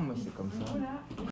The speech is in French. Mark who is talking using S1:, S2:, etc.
S1: moi c'est comme ça.